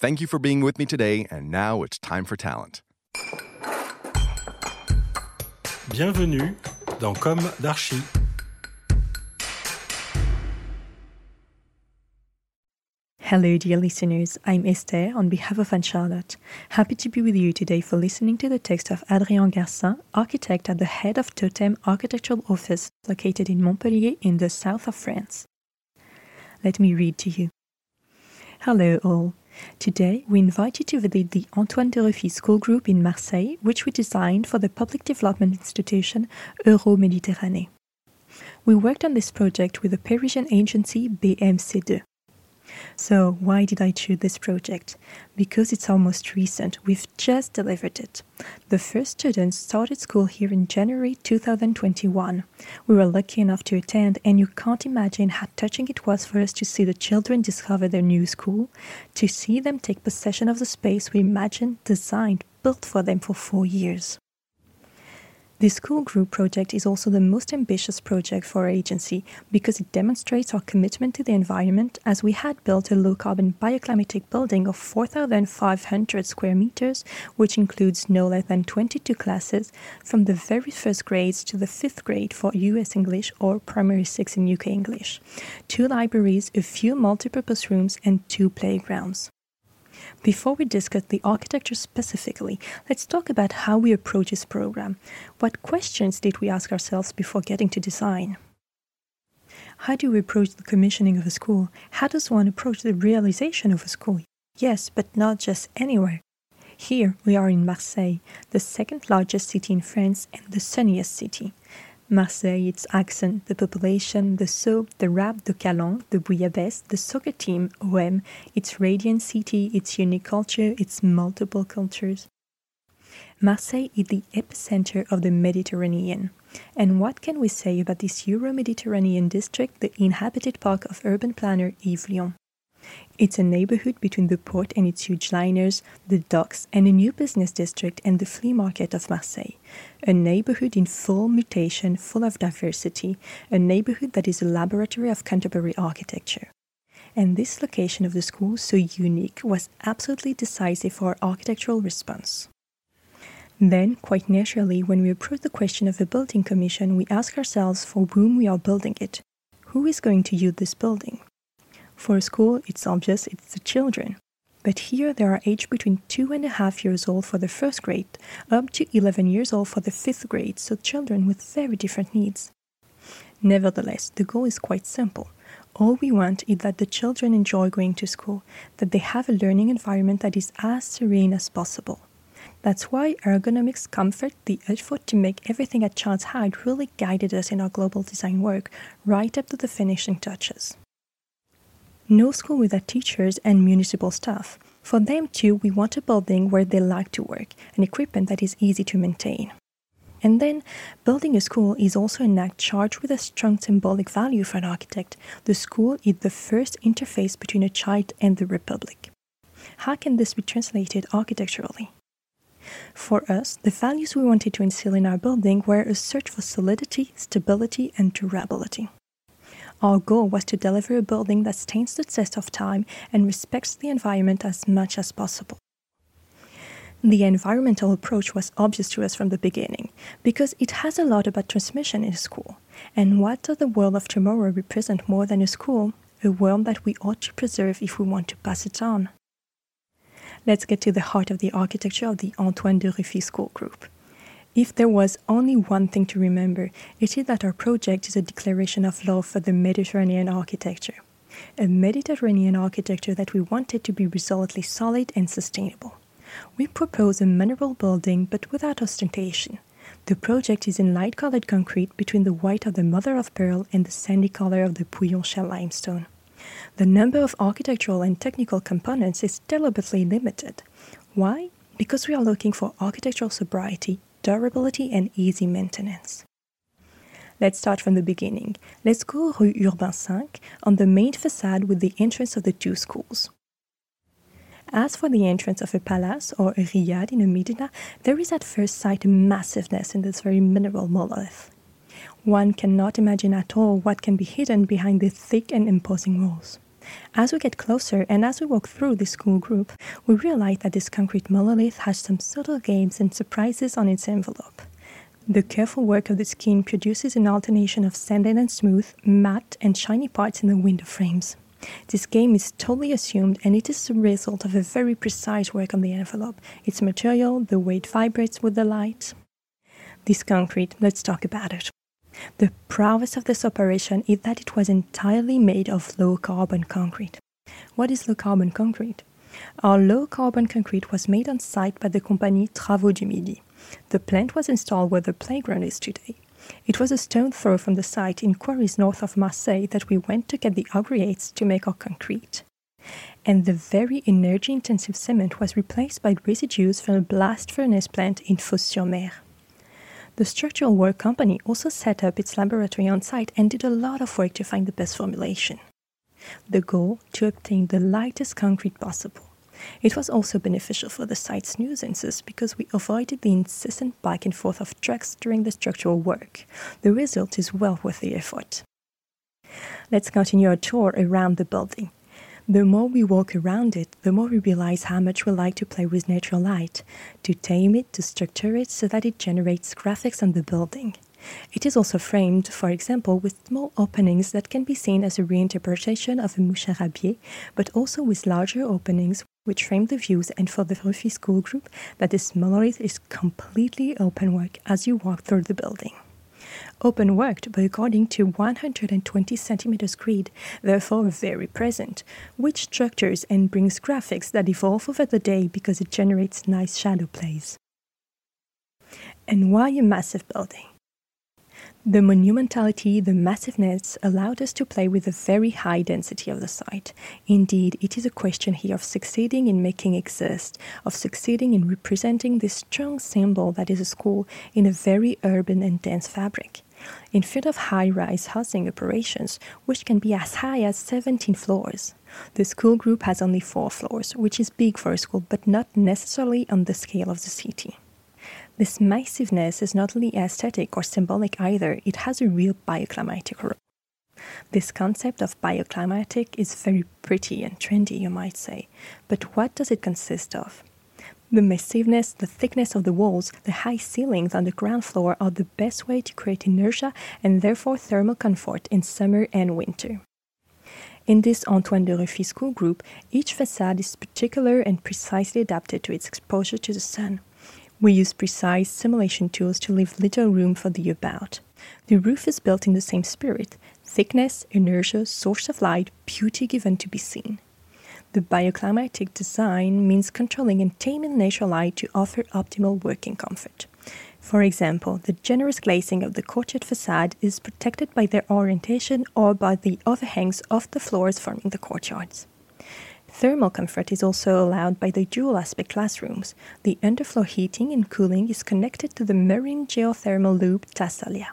Thank you for being with me today, and now it's time for talent. Bienvenue dans Com d'Archi. Hello, dear listeners. I'm Esther on behalf of Anne Charlotte. Happy to be with you today for listening to the text of Adrien Garcin, architect at the head of Totem Architectural Office located in Montpellier in the south of France. Let me read to you. Hello, all. Today, we invite you to visit the Antoine de Ruffi School Group in Marseille, which we designed for the public development institution Euro Méditerranée. We worked on this project with the Parisian agency BMC2. So, why did I choose this project? Because it's almost recent. We've just delivered it. The first students started school here in January 2021. We were lucky enough to attend, and you can't imagine how touching it was for us to see the children discover their new school, to see them take possession of the space we imagined, designed, built for them for four years. This school group project is also the most ambitious project for our agency because it demonstrates our commitment to the environment as we had built a low carbon bioclimatic building of 4,500 square meters, which includes no less than 22 classes from the very first grades to the fifth grade for US English or Primary 6 in UK English, two libraries, a few multipurpose rooms, and two playgrounds. Before we discuss the architecture specifically, let's talk about how we approach this program. What questions did we ask ourselves before getting to design? How do we approach the commissioning of a school? How does one approach the realization of a school? Yes, but not just anywhere. Here we are in Marseille, the second largest city in France and the sunniest city. Marseille, its accent, the population, the soap, the rap, the calanque, the bouillabaisse, the soccer team, OM, its radiant city, its unique culture, its multiple cultures. Marseille is the epicenter of the Mediterranean. And what can we say about this Euro Mediterranean district, the inhabited park of urban planner Yves Lion? It's a neighborhood between the port and its huge liners, the docks, and a new business district and the flea market of Marseille. A neighborhood in full mutation, full of diversity, a neighborhood that is a laboratory of contemporary architecture. And this location of the school, so unique, was absolutely decisive for our architectural response. Then, quite naturally, when we approach the question of a building commission, we ask ourselves for whom we are building it. Who is going to use this building? For school, it's obvious it's the children. But here they are aged between two and a half years old for the first grade, up to 11 years old for the fifth grade, so children with very different needs. Nevertheless, the goal is quite simple. All we want is that the children enjoy going to school, that they have a learning environment that is as serene as possible. That's why ergonomics, comfort, the effort to make everything at Child's Height really guided us in our global design work, right up to the finishing touches no school without teachers and municipal staff. For them too, we want a building where they like to work and equipment that is easy to maintain. And then, building a school is also an act charged with a strong symbolic value for an architect. The school is the first interface between a child and the Republic. How can this be translated architecturally? For us, the values we wanted to instill in our building were a search for solidity, stability, and durability. Our goal was to deliver a building that stands the test of time and respects the environment as much as possible. The environmental approach was obvious to us from the beginning because it has a lot about transmission in school. And what does the world of tomorrow represent more than a school? a world that we ought to preserve if we want to pass it on. Let's get to the heart of the architecture of the Antoine de Ruffi School Group. If there was only one thing to remember, it is that our project is a declaration of love for the Mediterranean architecture. A Mediterranean architecture that we wanted to be resolutely solid and sustainable. We propose a mineral building but without ostentation. The project is in light colored concrete between the white of the mother of pearl and the sandy color of the Pouillon shell limestone. The number of architectural and technical components is deliberately limited. Why? Because we are looking for architectural sobriety, durability, and easy maintenance. Let's start from the beginning. Let's go Rue Urbain 5 on the main facade with the entrance of the two schools. As for the entrance of a palace or a riad in a medina, there is at first sight a massiveness in this very mineral monolith. One cannot imagine at all what can be hidden behind the thick and imposing walls. As we get closer and as we walk through the school group, we realize that this concrete monolith has some subtle games and surprises on its envelope. The careful work of the skin produces an alternation of sanded and smooth, matte and shiny parts in the window frames. This game is totally assumed and it is the result of a very precise work on the envelope, its material, the way it vibrates with the light. This concrete, let's talk about it. The prowess of this operation is that it was entirely made of low carbon concrete. What is low carbon concrete? Our low carbon concrete was made on site by the company Travaux du Midi. The plant was installed where the playground is today. It was a stone throw from the site in quarries north of Marseille that we went to get the aggregates to make our concrete. And the very energy intensive cement was replaced by residues from a blast furnace plant in Fos-sur-Mer. The structural work company also set up its laboratory on site and did a lot of work to find the best formulation. The goal to obtain the lightest concrete possible. It was also beneficial for the site's nuisances because we avoided the incessant back and forth of trucks during the structural work. The result is well worth the effort. Let's continue our tour around the building. The more we walk around it, the more we realize how much we like to play with natural light, to tame it, to structure it so that it generates graphics on the building. It is also framed, for example, with small openings that can be seen as a reinterpretation of a moucharabieh, but also with larger openings which frame the views and for the Ruffi School Group that this monolith is completely open work as you walk through the building. Open worked but according to 120 centimeters grid, therefore very present, which structures and brings graphics that evolve over the day because it generates nice shadow plays. And why a massive building? The monumentality, the massiveness allowed us to play with the very high density of the site. Indeed, it is a question here of succeeding in making exist, of succeeding in representing this strong symbol that is a school in a very urban and dense fabric. In front of high rise housing operations, which can be as high as 17 floors, the school group has only four floors, which is big for a school but not necessarily on the scale of the city. This massiveness is not only aesthetic or symbolic either, it has a real bioclimatic role. This concept of bioclimatic is very pretty and trendy, you might say, but what does it consist of? The massiveness, the thickness of the walls, the high ceilings on the ground floor are the best way to create inertia and therefore thermal comfort in summer and winter. In this Antoine de Ruffi school group, each facade is particular and precisely adapted to its exposure to the sun. We use precise simulation tools to leave little room for the about. The roof is built in the same spirit thickness, inertia, source of light, beauty given to be seen. The bioclimatic design means controlling and taming natural light to offer optimal working comfort. For example, the generous glazing of the courtyard facade is protected by their orientation or by the overhangs of the floors forming the courtyards. Thermal comfort is also allowed by the dual aspect classrooms. The underfloor heating and cooling is connected to the marine geothermal loop Thassalia.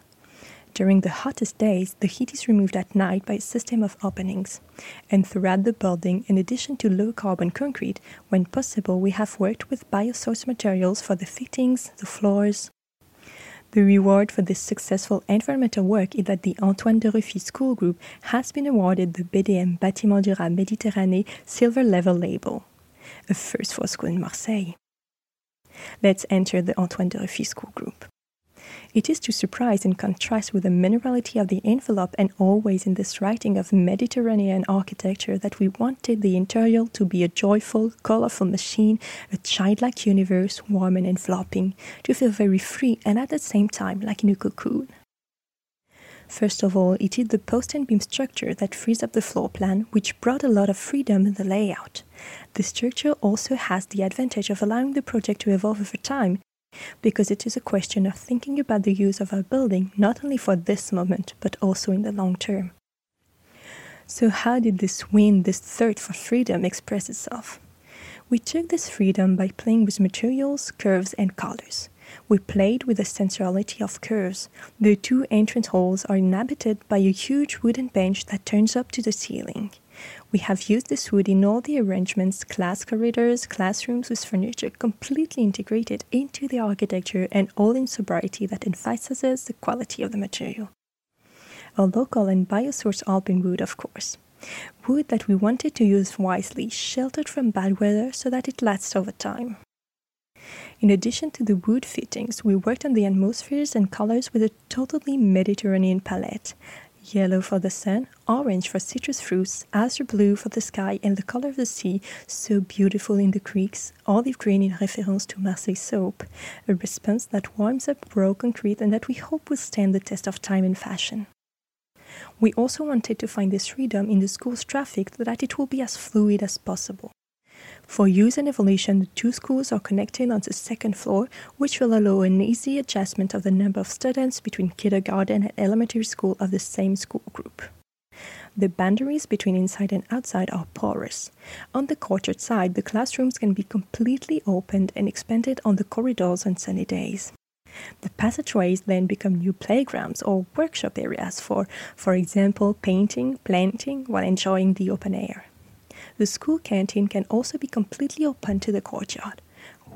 During the hottest days, the heat is removed at night by a system of openings. And throughout the building, in addition to low carbon concrete, when possible, we have worked with biosource materials for the fittings, the floors, the reward for this successful environmental work is that the Antoine de Ruffi School Group has been awarded the BDM Bâtiment Durable Méditerranée Silver Level label, a first for school in Marseille. Let's enter the Antoine de Ruffi School Group. It is to surprise and contrast with the minerality of the envelope and always in this writing of Mediterranean architecture that we wanted the interior to be a joyful, colorful machine, a childlike universe, warm and enveloping, to feel very free and at the same time like in a cocoon. First of all, it is the post and beam structure that frees up the floor plan, which brought a lot of freedom in the layout. The structure also has the advantage of allowing the project to evolve over time, because it is a question of thinking about the use of our building not only for this moment, but also in the long term. So, how did this win, this thirst for freedom, express itself? We took this freedom by playing with materials, curves, and colors. We played with the sensuality of curves. The two entrance halls are inhabited by a huge wooden bench that turns up to the ceiling. We have used this wood in all the arrangements, class corridors, classrooms with furniture completely integrated into the architecture and all in sobriety that emphasizes the quality of the material. A local and biosourced alpine wood, of course. Wood that we wanted to use wisely, sheltered from bad weather so that it lasts over time. In addition to the wood fittings, we worked on the atmospheres and colors with a totally Mediterranean palette. Yellow for the sun, orange for citrus fruits, azure blue for the sky and the color of the sea, so beautiful in the creeks, olive green in reference to Marseille soap, a response that warms up raw concrete and that we hope will stand the test of time and fashion. We also wanted to find this freedom in the school's traffic so that it will be as fluid as possible. For use and evolution, the two schools are connected on the second floor, which will allow an easy adjustment of the number of students between kindergarten and elementary school of the same school group. The boundaries between inside and outside are porous. On the courtyard side, the classrooms can be completely opened and expanded on the corridors on sunny days. The passageways then become new playgrounds or workshop areas for, for example, painting, planting while enjoying the open air. The school canteen can also be completely open to the courtyard.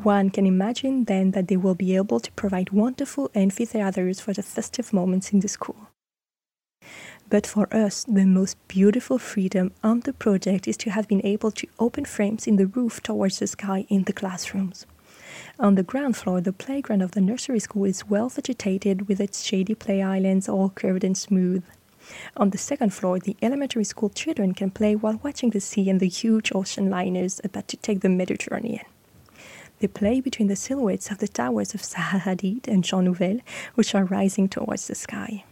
One can imagine then that they will be able to provide wonderful amphitheaters for the festive moments in the school. But for us, the most beautiful freedom on the project is to have been able to open frames in the roof towards the sky in the classrooms. On the ground floor, the playground of the nursery school is well vegetated with its shady play islands all curved and smooth. On the second floor, the elementary school children can play while watching the sea and the huge ocean liners about to take the Mediterranean. They play between the silhouettes of the towers of Zaha Hadid and Jean Nouvel, which are rising towards the sky.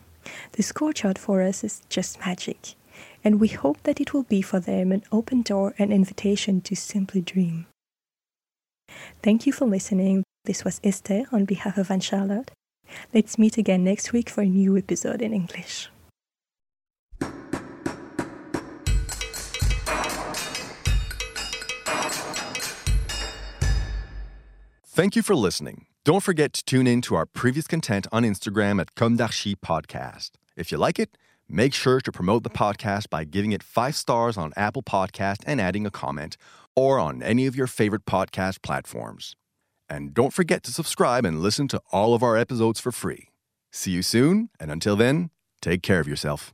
This courtyard for us is just magic, and we hope that it will be for them an open door and invitation to simply dream. Thank you for listening. This was Esther on behalf of Anne Charlotte. Let's meet again next week for a new episode in English. Thank you for listening. Don't forget to tune in to our previous content on Instagram at Comme Podcast. If you like it, make sure to promote the podcast by giving it five stars on Apple Podcast and adding a comment, or on any of your favorite podcast platforms. And don't forget to subscribe and listen to all of our episodes for free. See you soon, and until then, take care of yourself.